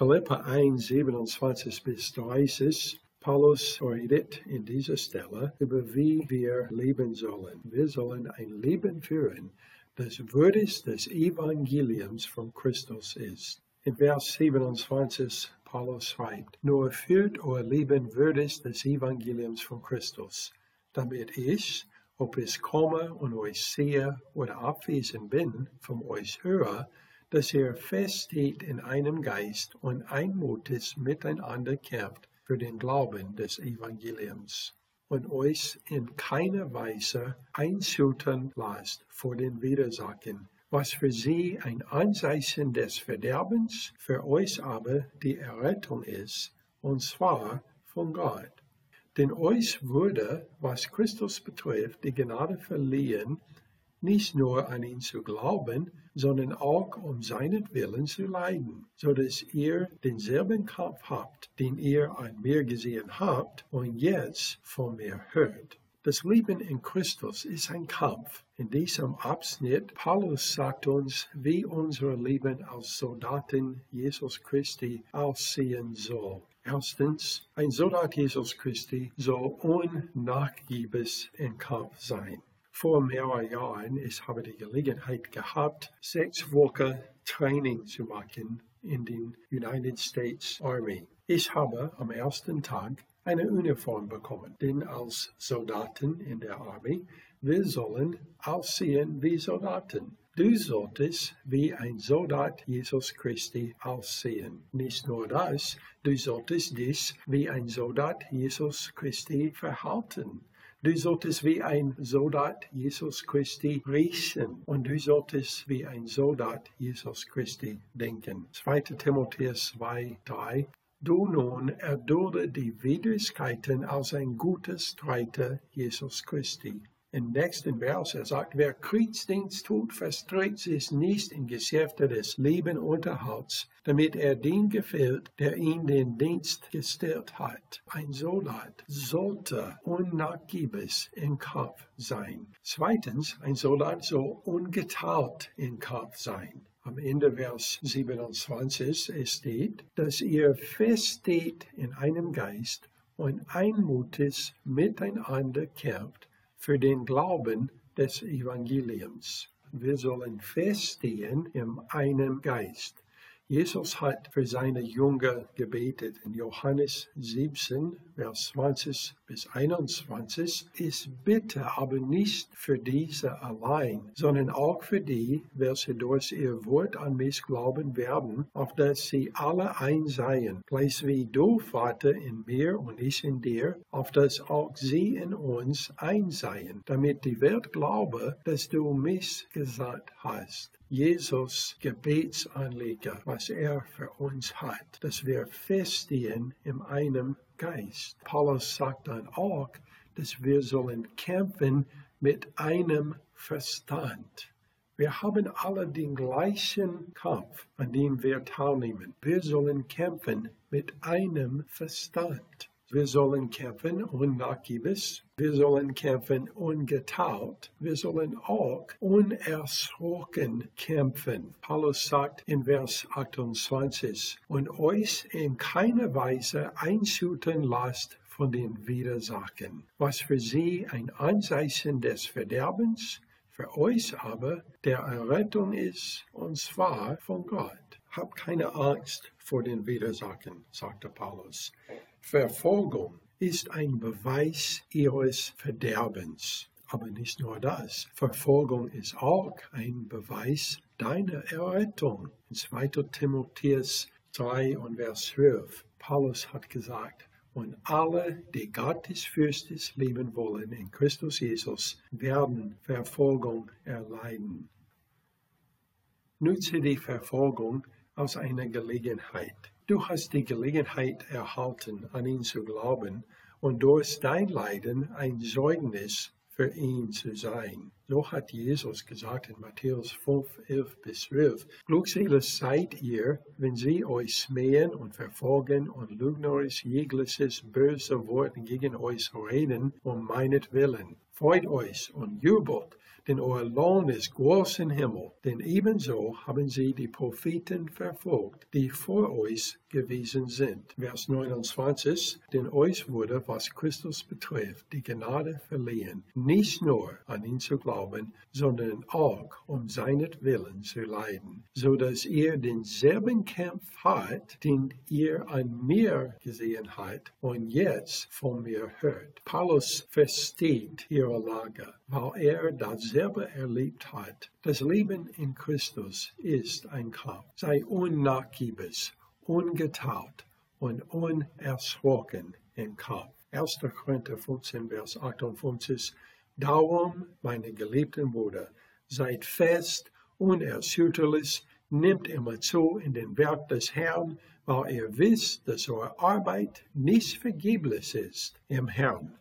Philippa 1, 27 bis 30. Paulus redet in dieser Stelle über wie wir leben sollen. Wir sollen ein Leben führen, das würdig des Evangeliums von Christus ist. In Vers 27 Paulus schreibt, nur führt euer Leben würdig des Evangeliums von Christus, damit ich, ob ich komme und euch sehe oder abwesend bin, von euch höre, dass ihr feststeht in einem Geist und einmutig miteinander kämpft für den Glauben des Evangeliums und euch in keiner Weise einschüchtern lasst vor den Widersachen, was für sie ein Anzeichen des Verderbens, für euch aber die Errettung ist, und zwar von Gott. Denn euch wurde, was Christus betrifft, die Gnade verliehen, nicht nur an ihn zu glauben, sondern auch um seinetwillen zu leiden, so dass ihr denselben Kampf habt, den ihr an mir gesehen habt und jetzt von mir hört. Das Leben in Christus ist ein Kampf. In diesem Abschnitt, Paulus sagt uns, wie unser Leben als Soldaten Jesus Christi aussehen soll. Erstens, ein Soldat Jesus Christi soll unnachgiebig im Kampf sein. Vor mehreren Jahren, ich habe die Gelegenheit gehabt, sechs Wochen Training zu machen in den United States Army. Ich habe am ersten Tag eine Uniform bekommen. Denn als Soldaten in der Armee, wir sollen aussehen wie Soldaten. Du solltest wie ein Soldat Jesus Christi aussehen. Nicht nur das, du solltest dich wie ein Soldat Jesus Christi verhalten. Du solltest wie ein Soldat Jesus Christi riechen und du solltest wie ein Soldat Jesus Christi denken. 2. Timotheus 2, 3 Du nun erdulde die Widrigkeiten als ein guter Streiter Jesus Christi. Im nächsten Vers, er sagt, wer Kriegsdienst tut, verstrickt sich nicht in Geschäfte des Lebenunterhalts, damit er den gefällt, der ihn den Dienst gestellt hat. Ein Soldat sollte unnachgiebig im Kampf sein. Zweitens, ein Soldat soll ungeteilt im Kampf sein am Ende Vers 27 es steht, dass ihr feststeht in einem Geist und einmutig miteinander kämpft für den Glauben des Evangeliums. Wir sollen feststehen in einem Geist. Jesus hat für seine Jünger gebetet. In Johannes 17, Vers 20 bis 21, ich bitte aber nicht für diese allein, sondern auch für die, welche durch ihr Wort an mich glauben werden, auf dass sie alle eins seien, gleich wie du, Vater, in mir und ich in dir, auf dass auch sie in uns eins seien, damit die Welt glaube, dass du mich gesagt hast. Jesus Gebetsanliegen, was er für uns hat, dass wir feststehen in einem Geist. Paulus sagt dann auch, dass wir sollen kämpfen mit einem Verstand. Wir haben alle den gleichen Kampf, an dem wir teilnehmen. Wir sollen kämpfen mit einem Verstand. Wir sollen kämpfen unnachgiebig. Wir sollen kämpfen ungeteilt. Wir sollen auch unerschrocken kämpfen. Paulus sagt in Vers 28, und euch in keiner Weise einschüchtern lasst von den Widersachen, was für sie ein Anzeichen des Verderbens, für euch aber der Errettung ist, und zwar von Gott. Habt keine Angst vor den Widersachen, sagte Paulus. Verfolgung ist ein Beweis ihres Verderbens. Aber nicht nur das. Verfolgung ist auch ein Beweis deiner Errettung. In 2. Timotheus 3 und Vers 12. Paulus hat gesagt, und alle, die gottesfürchtig leben wollen in Christus Jesus, werden Verfolgung erleiden. Nutze die Verfolgung als eine Gelegenheit. Du hast die Gelegenheit erhalten, an ihn zu glauben und durch dein Leiden ein Zeugnis für ihn zu sein. So hat Jesus gesagt in Matthäus 5, 11 bis 12. Glückselig seid ihr, wenn sie euch smähen und verfolgen und lügnerisch jegliches böse Wort gegen euch reden um meinetwillen. Freut euch und jubelt, denn euer Lohn ist groß im Himmel. Denn ebenso haben sie die Propheten verfolgt, die vor euch gewesen sind. Vers 29, denn euch wurde, was Christus betrifft, die Gnade verliehen, nicht nur an ihn zu glauben, sondern auch um seinetwillen zu leiden, so dass ihr denselben Kampf habt, den ihr an mir gesehen habt und jetzt von mir hört. Paulus versteht ihre Lage, weil er dasselbe erlebt hat. Das Leben in Christus ist ein Kampf. Sei unnachgiebig, ungetaut und unerschrocken im Kampf. 1. Korinther 15, Vers 58. Darum, meine geliebten Brüder, seid fest, unerschütterlich, nimmt immer zu in den Werk des Herrn, weil ihr wisst, dass eure Arbeit nicht vergeblich ist im Herrn.